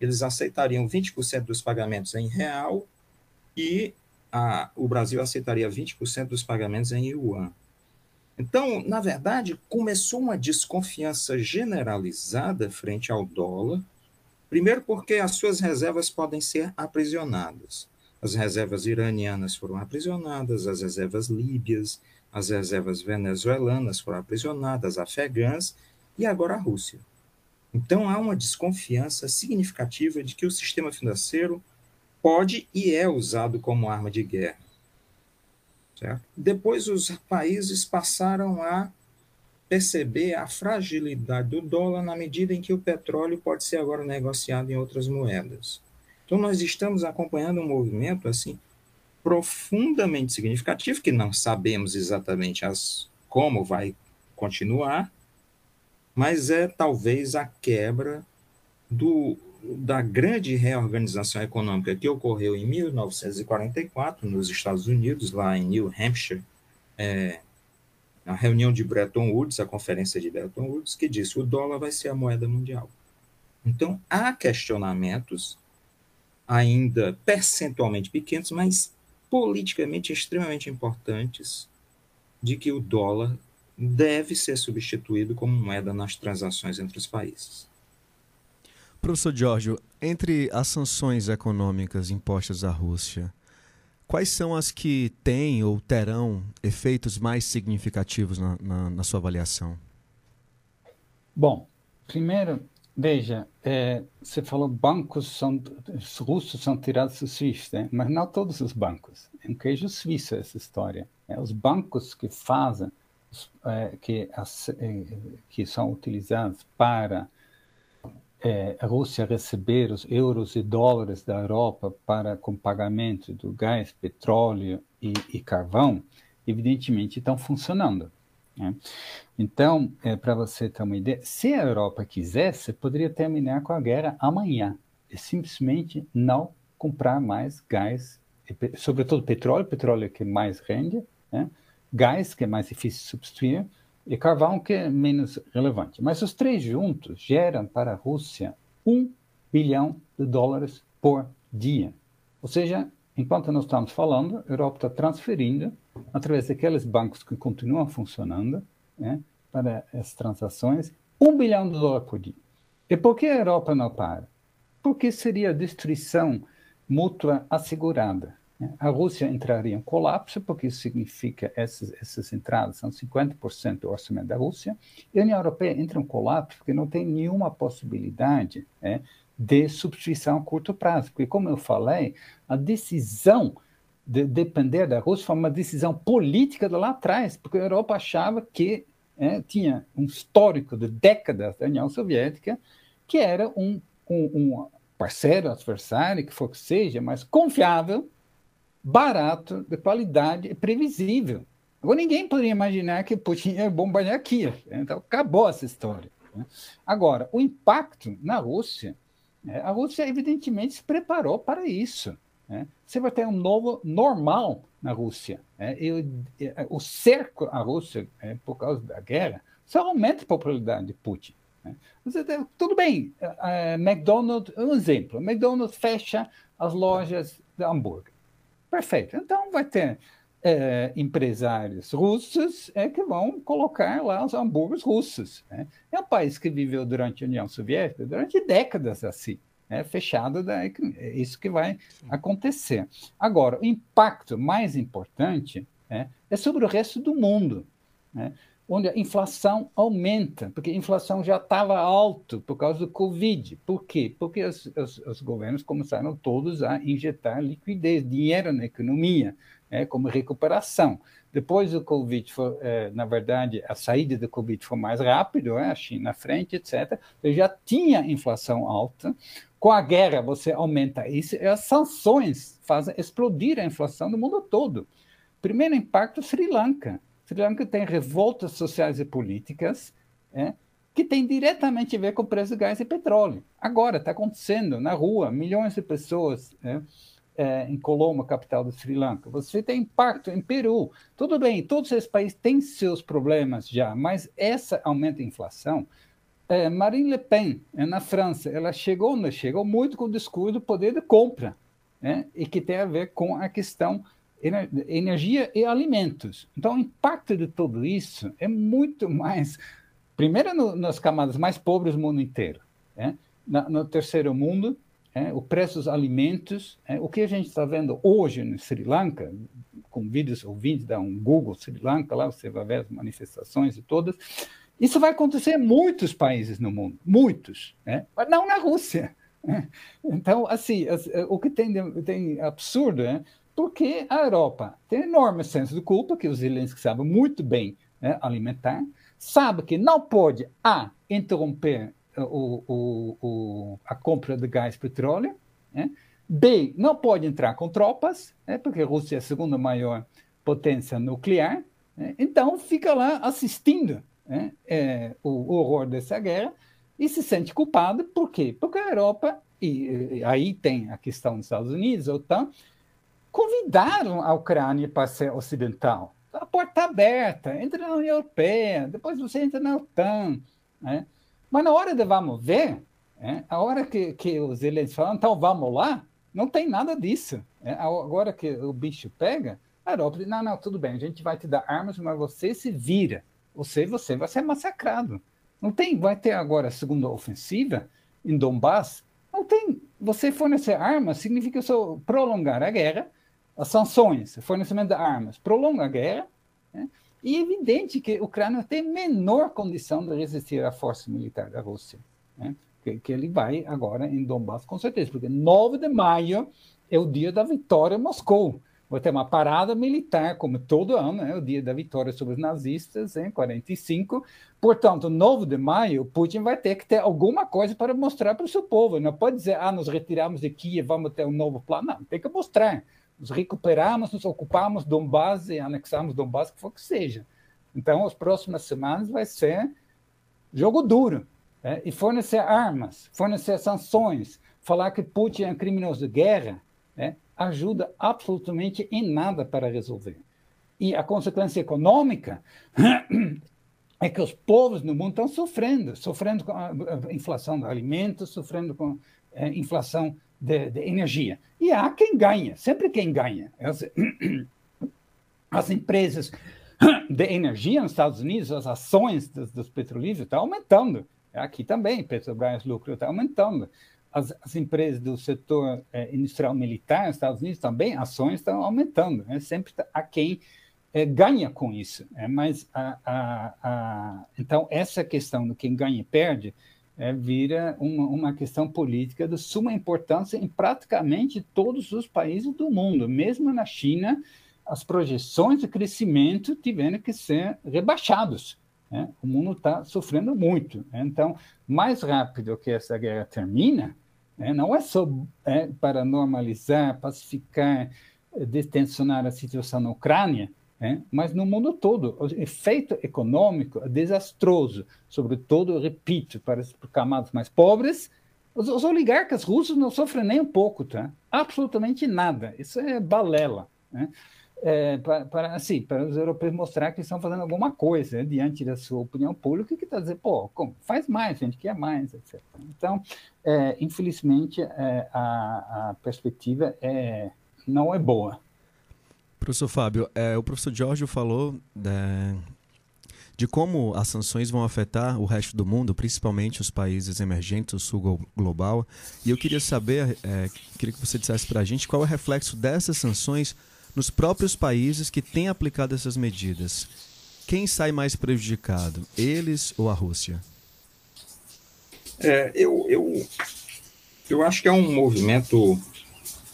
C: Eles aceitariam 20% dos pagamentos em real e a, o Brasil aceitaria 20% dos pagamentos em yuan. Então, na verdade, começou uma desconfiança generalizada frente ao dólar, primeiro porque as suas reservas podem ser aprisionadas. As reservas iranianas foram aprisionadas, as reservas líbias, as reservas venezuelanas foram aprisionadas, afegãs e agora a Rússia. Então há uma desconfiança significativa de que o sistema financeiro pode e é usado como arma de guerra. Certo? Depois, os países passaram a perceber a fragilidade do dólar na medida em que o petróleo pode ser agora negociado em outras moedas. Então, nós estamos acompanhando um movimento assim profundamente significativo, que não sabemos exatamente as, como vai continuar, mas é talvez a quebra do, da grande reorganização econômica que ocorreu em 1944 nos Estados Unidos, lá em New Hampshire, é, a reunião de Bretton Woods, a conferência de Bretton Woods, que disse o dólar vai ser a moeda mundial. Então, há questionamentos, ainda percentualmente pequenos, mas politicamente extremamente importantes, de que o dólar deve ser substituído como moeda nas transações entre os países.
B: Professor Giorgio, entre as sanções econômicas impostas à Rússia, quais são as que têm ou terão efeitos mais significativos na, na, na sua avaliação?
D: Bom, primeiro, veja, é, você falou bancos são, os russos são tirados do SWIFT, né? mas não todos os bancos. É um queijo suíço essa história. É, os bancos que fazem, é, que, as, é, que são utilizados para é, a Rússia receber os euros e dólares da Europa para com pagamento do gás, petróleo e, e carvão, evidentemente estão funcionando. Né? Então, é, para você ter uma ideia, se a Europa quisesse, poderia terminar com a guerra amanhã e simplesmente não comprar mais gás, sobretudo petróleo, petróleo que mais rende, né? gás que é mais difícil de substituir, e carvão, que é menos relevante. Mas os três juntos geram para a Rússia um bilhão de dólares por dia. Ou seja, enquanto nós estamos falando, a Europa está transferindo, através daqueles bancos que continuam funcionando, né, para as transações, um bilhão de dólares por dia. E por que a Europa não para? Porque seria destruição mútua assegurada. A Rússia entraria em colapso, porque isso significa essas, essas entradas são 50% do orçamento da Rússia, e a União Europeia entra em colapso porque não tem nenhuma possibilidade né, de substituição a curto prazo. Porque, como eu falei, a decisão de depender da Rússia foi uma decisão política de lá atrás, porque a Europa achava que é, tinha um histórico de décadas da União Soviética, que era um, um, um parceiro, adversário, que for que seja, mas confiável barato, de qualidade e previsível. Agora, ninguém poderia imaginar que Putin ia bombardear Kiev. Então, acabou essa história. Né? Agora, o impacto na Rússia, né? a Rússia, evidentemente, se preparou para isso. Né? Você vai ter um novo normal na Rússia. Né? E, o cerco à Rússia, é, por causa da guerra, só aumenta a popularidade de Putin. Né? Tudo bem, McDonald's, um exemplo, McDonald's fecha as lojas de hambúrguer. Perfeito. Então, vai ter é, empresários russos é, que vão colocar lá os hambúrgueres russos. Né? É um país que viveu durante a União Soviética durante décadas assim, é, fechado. Da, é isso que vai acontecer. Agora, o impacto mais importante é, é sobre o resto do mundo. Né? Onde a inflação aumenta, porque a inflação já estava alto por causa do Covid. Por quê? Porque os, os, os, governos começaram todos a injetar liquidez, dinheiro na economia, né, como recuperação. Depois do Covid, foi, é, na verdade, a saída do Covid foi mais rápido, é, a China na frente, etc. Eu já tinha inflação alta. Com a guerra, você aumenta isso, e as sanções fazem explodir a inflação no mundo todo. Primeiro impacto, Sri Lanka. Sri Lanka tem revoltas sociais e políticas é, que tem diretamente a ver com o preço de gás e petróleo. Agora está acontecendo na rua, milhões de pessoas é, é, em Colombo, capital do Sri Lanka. Você tem impacto em Peru. Tudo bem, todos esses países têm seus problemas já, mas essa aumenta a inflação. É, Marine Le Pen, é, na França, ela chegou, chegou muito com o discurso do poder de compra, né, e que tem a ver com a questão energia e alimentos. Então, o impacto de tudo isso é muito mais, primeiro no, nas camadas mais pobres do mundo inteiro, né? Na, no terceiro mundo, é, o preço dos alimentos, é, o que a gente está vendo hoje no Sri Lanka, com vídeos ouvintes, dá um Google Sri Lanka, lá você vai ver as manifestações e todas, isso vai acontecer em muitos países no mundo, muitos, mas não na Rússia. Então, assim, o que tem, tem absurdo é porque a Europa tem enorme senso de culpa, que os Zelensky sabem muito bem né, alimentar, sabe que não pode, A, interromper o, o, o, a compra de gás e petróleo, né, B, não pode entrar com tropas, né, porque a Rússia é a segunda maior potência nuclear, né, então fica lá assistindo é, o horror dessa guerra e se sente culpado, por quê? Porque a Europa, e, e aí tem a questão dos Estados Unidos, a OTAN, convidaram a Ucrânia para ser ocidental. A porta está aberta, entra na União Europeia, depois você entra na OTAN. Né? Mas na hora de vamos ver, né, a hora que, que os eleitos falam, então vamos lá, não tem nada disso. Né? Agora que o bicho pega, a Europa diz, não, não, tudo bem, a gente vai te dar armas, mas você se vira. Você, você vai ser massacrado. Não tem, vai ter agora a segunda ofensiva em Donbass. Não tem. Você fornecer armas significa só prolongar a guerra, as sanções, fornecimento de armas, prolonga a guerra. Né? E é evidente que a Ucrânia tem menor condição de resistir à força militar da Rússia. Né? Que, que, ele vai agora em Donbass com certeza, porque 9 de maio é o dia da vitória em Moscou vai ter uma parada militar, como todo ano, é o dia da vitória sobre os nazistas, em 45. Portanto, 9 de maio, Putin vai ter que ter alguma coisa para mostrar para o seu povo. Não pode dizer, ah, nos retiramos de Kiev, vamos ter um novo plano. Não, tem que mostrar. Nos recuperamos, nos ocupamos Donbass e anexamos Donbass, que for que seja. Então, as próximas semanas vai ser jogo duro. É? E fornecer armas, fornecer sanções, falar que Putin é um criminoso de guerra, é? ajuda absolutamente em nada para resolver. E a consequência econômica é que os povos no mundo estão sofrendo, sofrendo com a inflação de alimentos, sofrendo com a é, inflação de, de, energia. E há quem ganha, sempre quem ganha. As, as empresas de energia nos Estados Unidos, as ações dos, dos petrolíferos estão aumentando. Aqui também, Petrobras lucro está aumentando as, as empresas do setor é, industrial militar nos Estados Unidos também, ações estão aumentando. Né? Sempre tá, há quem é, ganha com isso. Né? Mas, a, a, a, então, essa questão do quem ganha e perde é, vira uma, uma questão política de suma importância em praticamente todos os países do mundo. Mesmo na China, as projeções de crescimento tiveram que ser rebaixadas. Né? O mundo está sofrendo muito. Né? Então, mais rápido que essa guerra termina, né? Não é só é, para normalizar, pacificar, detencionar a situação na Ucrânia, né? mas no mundo todo. O efeito econômico é desastroso, sobretudo, repito, para as camadas mais pobres. Os, os oligarcas russos não sofrem nem um pouco, tá? absolutamente nada. Isso é balela. Né? é, para, para, assim, para os europeus mostrar que estão fazendo alguma coisa né, diante da sua opinião pública, que está dizendo, pô, como? faz mais, gente quer mais, etc. Então, é, infelizmente, é, a, a, perspectiva é, não é boa.
B: Professor Fábio, é, o professor Giorgio falou né, de como as sanções vão afetar o resto do mundo, principalmente os países emergentes, o sul global. E eu queria saber, é, queria que você dissesse para a gente qual é o reflexo dessas sanções nos próprios países que têm aplicado essas medidas. Quem sai mais prejudicado, eles ou a Rússia?
C: É, eu, eu, eu acho que é um movimento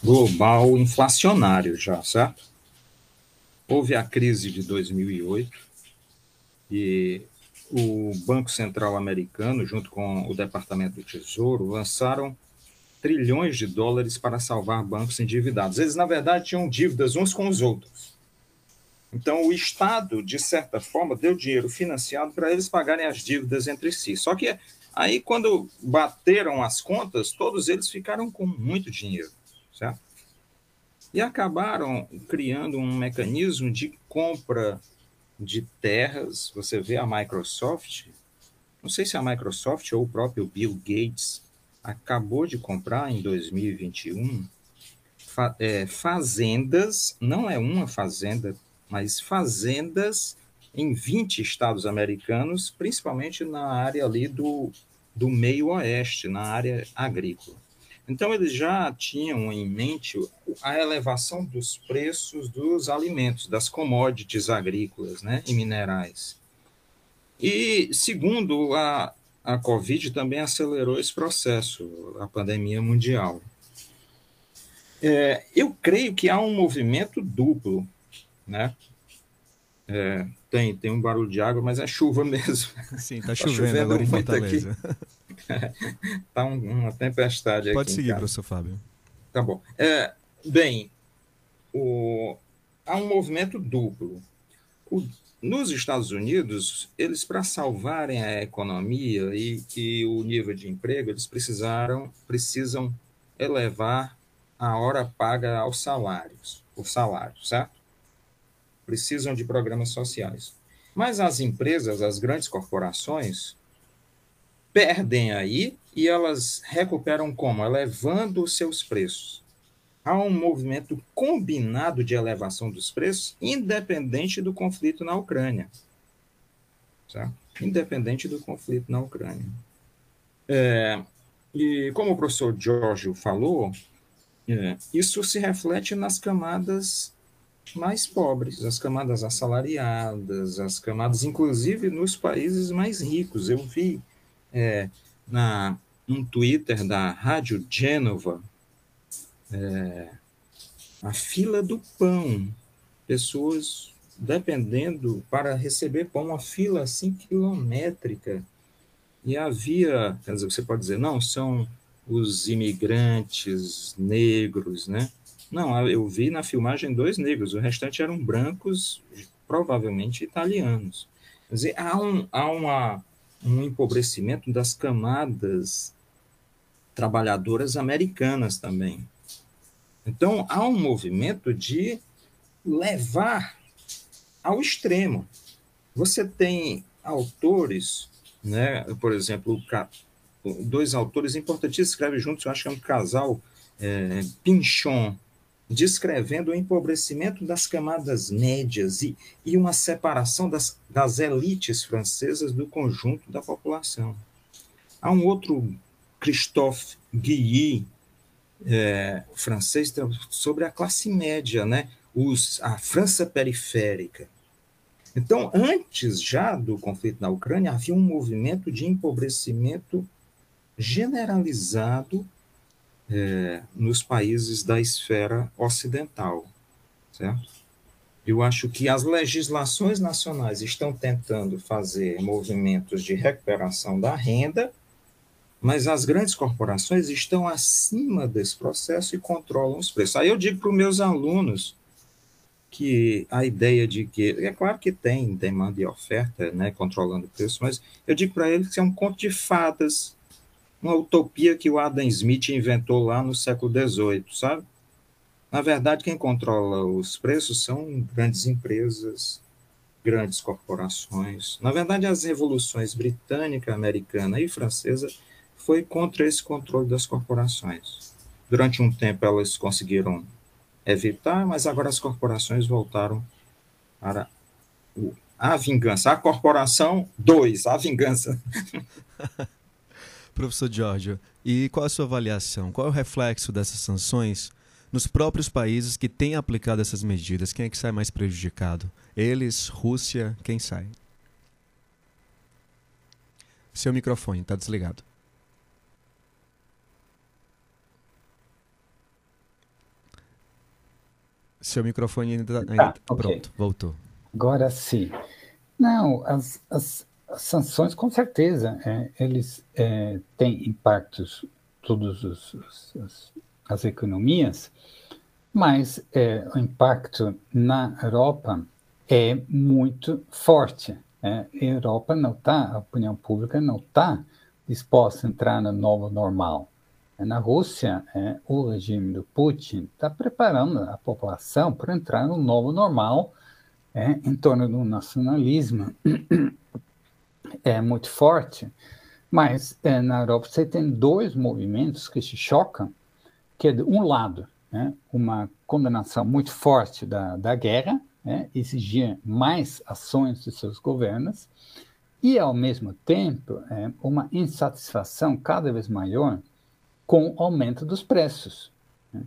C: global inflacionário já, certo? Houve a crise de 2008 e o Banco Central Americano, junto com o Departamento do Tesouro, lançaram trilhões de dólares para salvar bancos endividados. Eles, na verdade, tinham dívidas uns com os outros. Então, o Estado, de certa forma, deu dinheiro financiado para eles pagarem as dívidas entre si. Só que aí, quando bateram as contas, todos eles ficaram com muito dinheiro, certo? E acabaram criando um mecanismo de compra de terras. Você vê a Microsoft, não sei se a Microsoft ou o próprio Bill Gates acabou de comprar em 2021 fa é, fazendas, não é uma fazenda, mas fazendas em 20 estados americanos, principalmente na área ali do, do meio oeste, na área agrícola. Então, eles já tinham em mente a elevação dos preços dos alimentos, das commodities agrícolas né, e minerais. E, segundo a, a Covid também acelerou esse processo, a pandemia mundial. É, eu creio que há um movimento duplo, né? É, tem, tem um barulho de água, mas é chuva mesmo.
B: Sim, está tá chovendo, chovendo agora em Fortaleza.
C: Está um, uma tempestade
B: Pode
C: aqui.
B: seguir, professor Fábio.
C: Tá bom. É, bem, o, há um movimento duplo. O, nos Estados Unidos, eles, para salvarem a economia e, e o nível de emprego, eles precisaram, precisam elevar a hora paga aos salários, o salário, certo? Precisam de programas sociais. Mas as empresas, as grandes corporações, perdem aí e elas recuperam como? Elevando os seus preços. Há um movimento combinado de elevação dos preços, independente do conflito na Ucrânia. Certo? Independente do conflito na Ucrânia. É, e como o professor Giorgio falou, é, isso se reflete nas camadas mais pobres, as camadas assalariadas, as camadas, inclusive nos países mais ricos. Eu vi é, na um Twitter da Rádio Gênova é, a fila do pão, pessoas dependendo para receber pão, uma fila assim quilométrica. E havia, quer dizer, você pode dizer, não, são os imigrantes negros, né? Não, eu vi na filmagem dois negros, o restante eram brancos, provavelmente italianos. Quer dizer, há, um, há uma, um empobrecimento das camadas trabalhadoras americanas também. Então, há um movimento de levar ao extremo. Você tem autores, né, por exemplo, dois autores importantíssimos escrevem juntos, eu acho que é um casal, é, Pinchon descrevendo o empobrecimento das camadas médias e, e uma separação das, das elites francesas do conjunto da população. Há um outro, Christophe Guilly, é, francês, sobre a classe média, né? Os, a França periférica. Então, antes já do conflito na Ucrânia, havia um movimento de empobrecimento generalizado é, nos países da esfera ocidental, certo? Eu acho que as legislações nacionais estão tentando fazer movimentos de recuperação da renda, mas as grandes corporações estão acima desse processo e controlam os preços. Aí eu digo para os meus alunos que a ideia de que, é claro que tem demanda e oferta, né, controlando o preço, mas eu digo para eles que é um conto de fadas, uma utopia que o Adam Smith inventou lá no século XVIII, sabe? Na verdade, quem controla os preços são grandes empresas, grandes corporações. Na verdade, as revoluções britânica, americana e francesa foi contra esse controle das corporações. Durante um tempo elas conseguiram evitar, mas agora as corporações voltaram para a vingança. A corporação, dois, a vingança.
B: Professor Giorgio, e qual a sua avaliação? Qual é o reflexo dessas sanções nos próprios países que têm aplicado essas medidas? Quem é que sai mais prejudicado? Eles, Rússia, quem sai? Seu microfone está desligado. Seu microfone ainda está. Ah, okay. Pronto, voltou.
D: Agora sim. Não, as, as, as sanções, com certeza, é, eles é, têm impactos todas as economias, mas é, o impacto na Europa é muito forte. É. A Europa não está, a opinião pública não está disposta a entrar no novo normal. É, na Rússia, é, o regime do Putin está preparando a população para entrar no novo normal é, em torno do nacionalismo é muito forte, mas é, na Europa você tem dois movimentos que se chocam, que é de um lado, né, uma condenação muito forte da, da guerra, né, exigir mais ações de seus governos, e ao mesmo tempo é, uma insatisfação cada vez maior com o aumento dos preços. Né.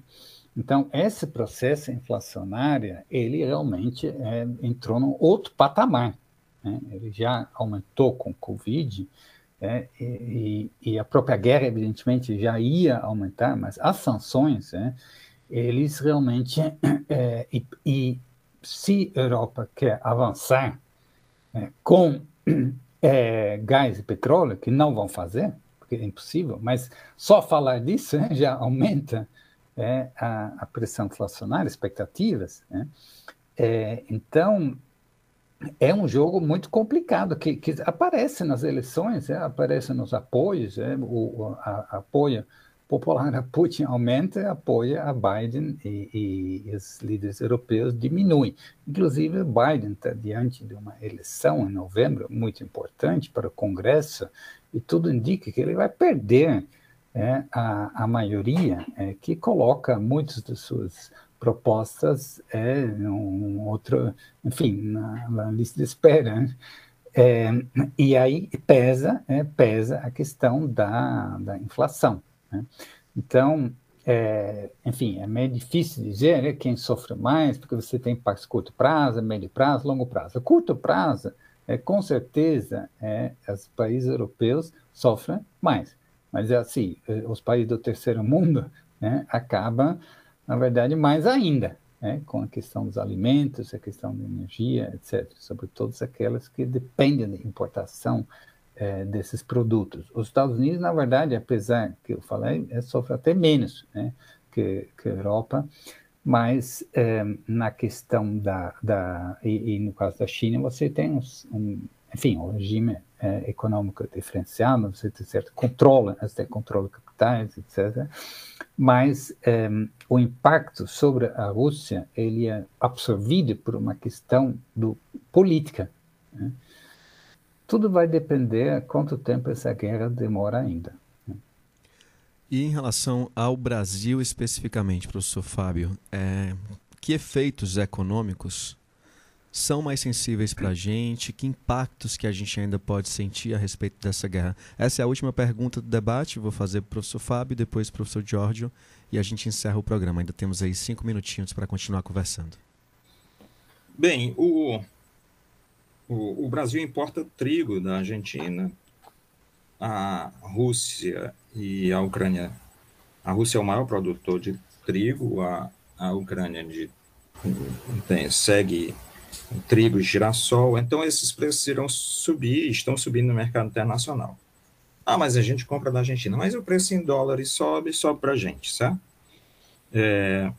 D: Então, esse processo inflacionário, ele realmente é, entrou num outro patamar né? ele já aumentou com o Covid, é, e, e, a própria guerra, evidentemente, já ia aumentar, mas as sanções, é, eles realmente, é, e, e, se a Europa quer avançar é, com é, gás e petróleo, que não vão fazer, porque é impossível, mas só falar disso né, já aumenta a, a pressão inflacionária, expectativas. Né? É, então, é um jogo muito complicado, que, que aparece nas eleições, é, aparece nos apoios, é, o, a, apoio popular a Putin aumenta, apoia a Biden e, e os líderes europeus diminuem. Inclusive, Biden está diante de uma eleição em novembro muito importante para o Congresso e tudo indica que ele vai perder é, a, a maioria é, que coloca muitas de suas propostas é, um outro, enfim, na, na lista de espera. Né? É, e aí pesa, é, pesa a questão da, da inflação. Né? Então, é, enfim, é meio difícil dizer né, quem sofre mais, porque você tem impactos curto prazo, médio prazo, longo prazo. curto prazo, é, com certeza, é, os países europeus sofrem mais. Mas é assim, eh, os países do terceiro mundo né, acabam, na verdade, mais ainda, né, com a questão dos alimentos, a questão da energia, etc. Sobre todas aquelas que dependem da importação é, desses produtos. Os Estados Unidos, na verdade, apesar que eu falei, é, sofre até menos né, que, que a Europa, mas é, na questão da, da e, e, no caso da China, você tem uns, um, enfim, o regime é, econômico diferenciado, você tem certo controle, você tem controle de capitais, etc. Mas é, o impacto sobre a Rússia ele é absorvido por uma questão do política. Né? Tudo vai depender quanto tempo essa guerra demora ainda. Né?
B: E em relação ao Brasil especificamente, professor Fábio, é, que efeitos econômicos são mais sensíveis para a gente? Que impactos que a gente ainda pode sentir a respeito dessa guerra? Essa é a última pergunta do debate. Vou fazer para o professor Fábio, depois para o professor Giorgio e a gente encerra o programa. Ainda temos aí cinco minutinhos para continuar conversando.
C: Bem, o, o, o Brasil importa trigo da Argentina, a Rússia e a Ucrânia. A Rússia é o maior produtor de trigo, a, a Ucrânia de, tem, segue trigo, girassol. Então, esses preços irão subir, estão subindo no mercado internacional. Ah, mas a gente compra da Argentina. Mas o preço em dólares sobe, sobe para a gente, certo? É,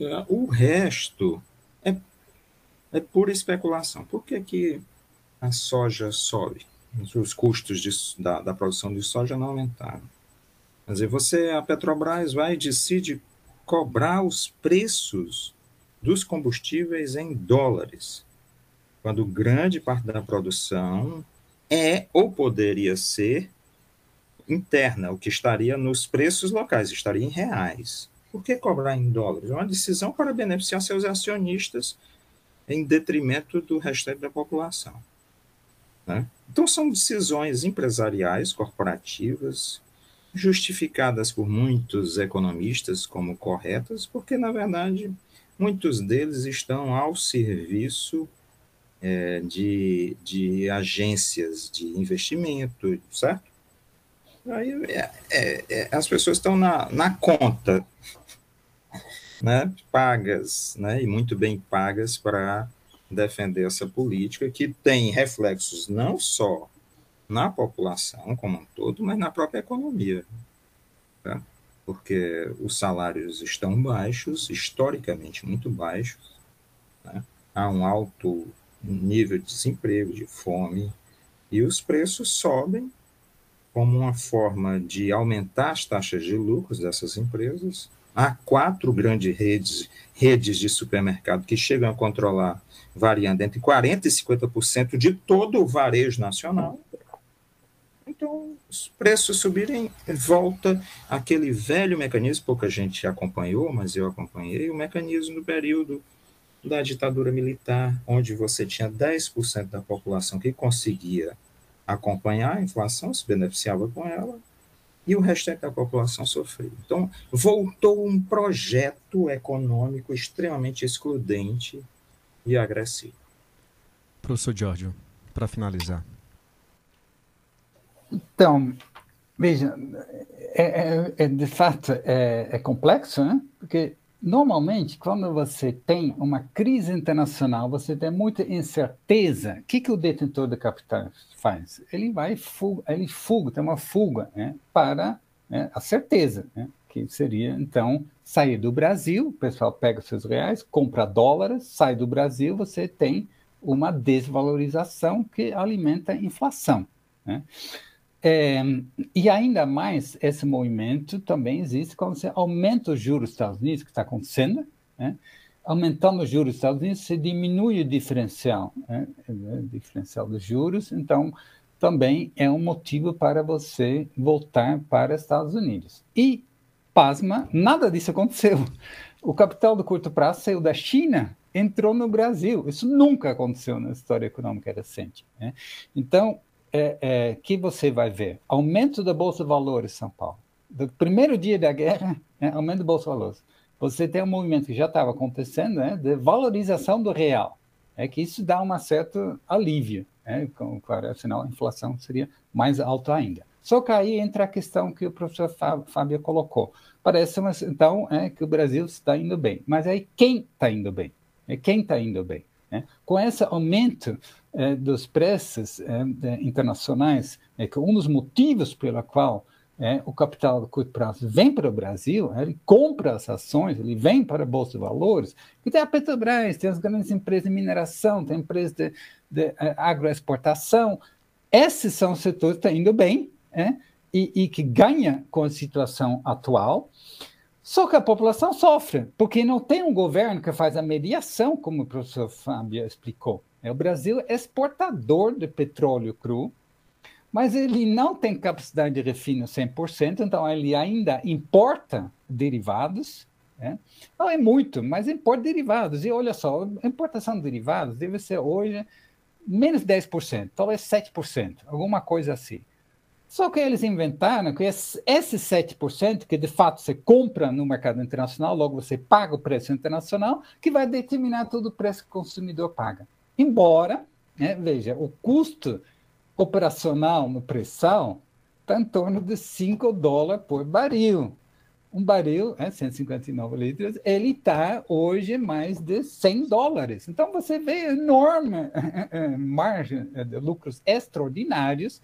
C: é, o resto é, é pura especulação. Por que, que a soja sobe? Os custos de, da, da produção de soja não aumentaram. Quer dizer, você, a Petrobras, vai e decide cobrar os preços dos combustíveis em dólares, quando grande parte da produção é ou poderia ser interna, o que estaria nos preços locais, estaria em reais. Por que cobrar em dólares? É uma decisão para beneficiar seus acionistas em detrimento do restante da população. Né? Então, são decisões empresariais, corporativas, justificadas por muitos economistas como corretas, porque, na verdade, Muitos deles estão ao serviço é, de, de agências de investimento, certo? Aí é, é, é, as pessoas estão na, na conta, né, pagas, né, e muito bem pagas para defender essa política que tem reflexos não só na população como um todo, mas na própria economia. Tá? Porque os salários estão baixos, historicamente muito baixos, né? há um alto nível de desemprego, de fome, e os preços sobem como uma forma de aumentar as taxas de lucros dessas empresas. Há quatro grandes redes, redes de supermercado que chegam a controlar, variando entre 40% e 50% de todo o varejo nacional. Então, os preços subirem, volta aquele velho mecanismo, pouca gente acompanhou, mas eu acompanhei, o mecanismo do período da ditadura militar, onde você tinha 10% da população que conseguia acompanhar a inflação, se beneficiava com ela, e o restante da população sofria. Então, voltou um projeto econômico extremamente excludente e agressivo.
B: Professor Giorgio, para finalizar.
D: Então, veja, é, é, é de fato é, é, complexo, né? Porque normalmente quando você tem uma crise internacional, você tem muita incerteza. O que, que o detentor de capital faz? Ele vai fuga, ele fuga, tem uma fuga, né? Para né, a certeza, né? que seria, então, sair do Brasil, o pessoal pega seus reais, compra dólares, sai do Brasil, você tem uma desvalorização que alimenta a inflação. Né? É, e ainda mais, esse movimento também existe quando você aumenta os juros dos Estados Unidos, que está acontecendo, né? aumentando os juros dos Estados Unidos, você diminui o diferencial, né? o diferencial dos juros, então também é um motivo para você voltar para os Estados Unidos. E, pasma, nada disso aconteceu. O capital do curto prazo saiu da China, entrou no Brasil. Isso nunca aconteceu na história econômica recente. Né? Então, é, é, que você vai ver? Aumento da Bolsa de Valores São Paulo. Do primeiro dia da guerra, é, aumento da Bolsa de Valores. Você tem um movimento que já estava acontecendo, né, de valorização do real. É que isso dá um certo alívio. É, claro, afinal, a inflação seria mais alta ainda. Só que aí entra a questão que o professor Fábio colocou. Parece, então, é, que o Brasil está indo bem. Mas aí quem está indo bem? É quem está indo bem? É? Com esse aumento é, dos preços é, internacionais, é que um dos motivos pelo qual é, o capital de curto prazo vem para o Brasil, ele compra as ações, ele vem para a Bolsa de Valores, e tem a Petrobras, tem as grandes empresas de mineração, tem empresas de, de uh, agroexportação. Esses são setores que estão indo bem é, e, e, que ganha com a situação atual. Só que a população sofre, porque não tem um governo que faz a mediação, como o professor Fábio explicou. É, o Brasil é exportador de petróleo cru, mas ele não tem capacidade de refino 100%, então ele ainda importa derivados. Né? Não é muito, mas importa derivados. E olha só, a importação de derivados deve ser hoje menos 10%, talvez 7%, alguma coisa assim. Só que eles inventaram que esse 7%, que de fato você compra no mercado internacional, logo você paga o preço internacional, que vai determinar todo o preço que o consumidor paga. Embora, né, veja, o custo operacional no pré-sal está em torno de 5 dólares por baril. Um baril, é, 159 litros, ele está hoje mais de 100 dólares. Então você vê enorme margem de lucros extraordinários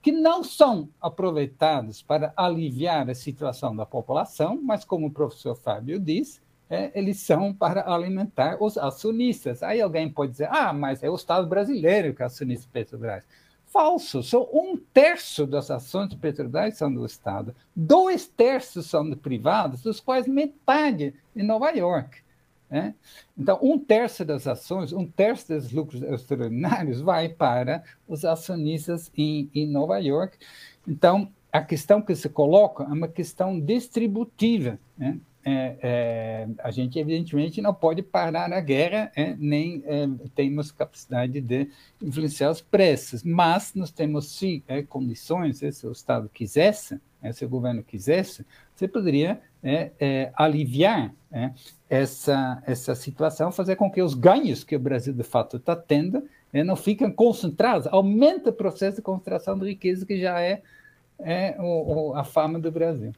D: que não são aproveitados para aliviar a situação da população, mas como o professor Fábio disse, é, eles são para alimentar os acionistas. Aí alguém pode dizer, ah, mas é o Estado brasileiro que é acionista Petrobras. Falso. Só um terço das ações de Petrobras são do Estado. Dois terços são privados, dos quais metade em Nova York. Né? Então, um terço das ações, um terço dos lucros extraordinários vai para os acionistas em, em Nova York. Então, a questão que se coloca é uma questão distributiva. Né? é, é, a gente evidentemente não pode parar a guerra, é, nem é, temos capacidade de influenciar os preços, mas nós temos sim é, condições, se o Estado quisesse, é, se o governo quisesse, você poderia aliviar essa, essa situação, fazer com que os ganhos que o Brasil de fato está tendo não fiquem concentrados, aumenta o processo de concentração de riqueza que já é, o, o, a fama do Brasil.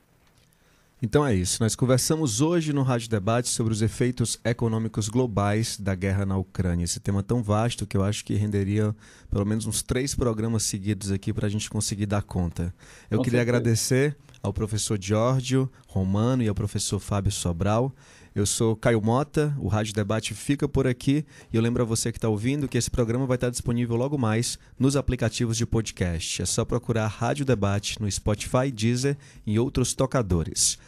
B: Então é isso. Nós conversamos hoje no Rádio Debate sobre os efeitos econômicos globais da guerra na Ucrânia. Esse tema tão vasto que eu acho que renderia pelo menos uns três programas seguidos aqui para a gente conseguir dar conta. Eu Com queria certeza. agradecer ao professor Giorgio Romano e ao professor Fábio Sobral. Eu sou Caio Mota, o Rádio Debate fica por aqui e eu lembro a você que está ouvindo que esse programa vai estar disponível logo mais nos aplicativos de podcast. É só procurar Rádio Debate no Spotify, Deezer e outros tocadores.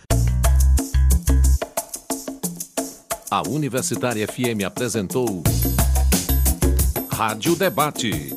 A: A Universitária FM apresentou Rádio Debate,